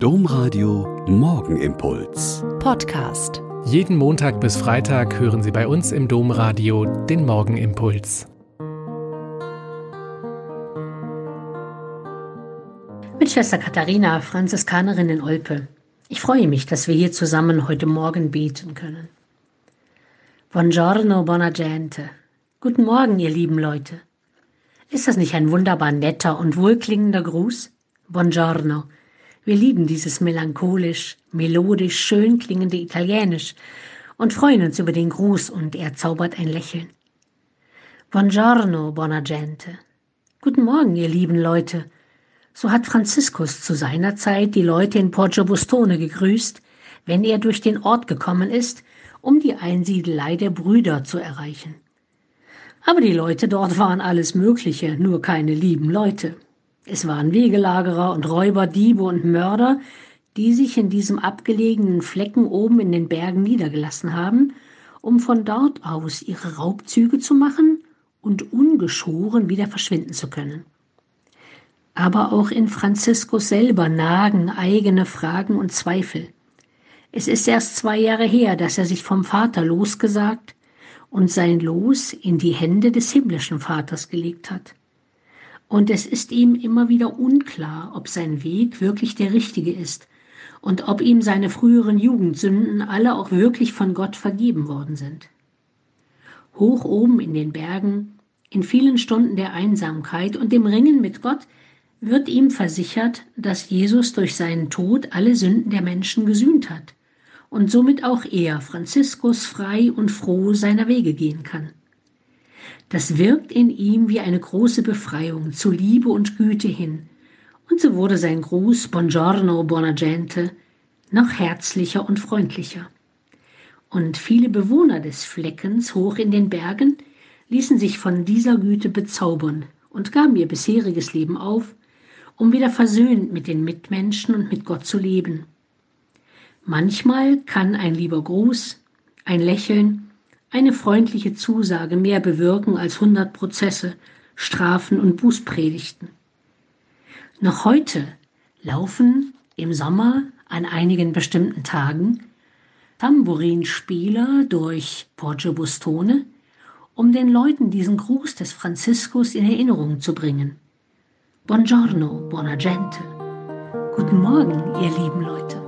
Domradio Morgenimpuls. Podcast. Jeden Montag bis Freitag hören Sie bei uns im Domradio den Morgenimpuls. Mit Schwester Katharina, Franziskanerin in Olpe. Ich freue mich, dass wir hier zusammen heute Morgen beten können. Buongiorno, buona gente. Guten Morgen, ihr lieben Leute. Ist das nicht ein wunderbar netter und wohlklingender Gruß? Buongiorno wir lieben dieses melancholisch, melodisch, schön klingende Italienisch und freuen uns über den Gruß und er zaubert ein Lächeln. Buongiorno, buona gente. Guten Morgen, ihr lieben Leute. So hat Franziskus zu seiner Zeit die Leute in Poggio Bustone gegrüßt, wenn er durch den Ort gekommen ist, um die Einsiedelei der Brüder zu erreichen. Aber die Leute dort waren alles Mögliche, nur keine lieben Leute. Es waren Wegelagerer und Räuber, Diebe und Mörder, die sich in diesem abgelegenen Flecken oben in den Bergen niedergelassen haben, um von dort aus ihre Raubzüge zu machen und ungeschoren wieder verschwinden zu können. Aber auch in Franziskus selber nagen eigene Fragen und Zweifel. Es ist erst zwei Jahre her, dass er sich vom Vater losgesagt und sein Los in die Hände des himmlischen Vaters gelegt hat. Und es ist ihm immer wieder unklar, ob sein Weg wirklich der richtige ist und ob ihm seine früheren Jugendsünden alle auch wirklich von Gott vergeben worden sind. Hoch oben in den Bergen, in vielen Stunden der Einsamkeit und dem Ringen mit Gott, wird ihm versichert, dass Jesus durch seinen Tod alle Sünden der Menschen gesühnt hat und somit auch er, Franziskus, frei und froh seiner Wege gehen kann. Das wirkt in ihm wie eine große Befreiung zu Liebe und Güte hin. Und so wurde sein Gruß Buongiorno, buona gente noch herzlicher und freundlicher. Und viele Bewohner des Fleckens hoch in den Bergen ließen sich von dieser Güte bezaubern und gaben ihr bisheriges Leben auf, um wieder versöhnt mit den Mitmenschen und mit Gott zu leben. Manchmal kann ein lieber Gruß, ein Lächeln eine freundliche Zusage mehr bewirken als hundert Prozesse, Strafen und Bußpredigten. Noch heute laufen im Sommer an einigen bestimmten Tagen Tambourinspieler durch Poggio Bustone, um den Leuten diesen Gruß des Franziskus in Erinnerung zu bringen. Buongiorno, buona gente. Guten Morgen, ihr lieben Leute.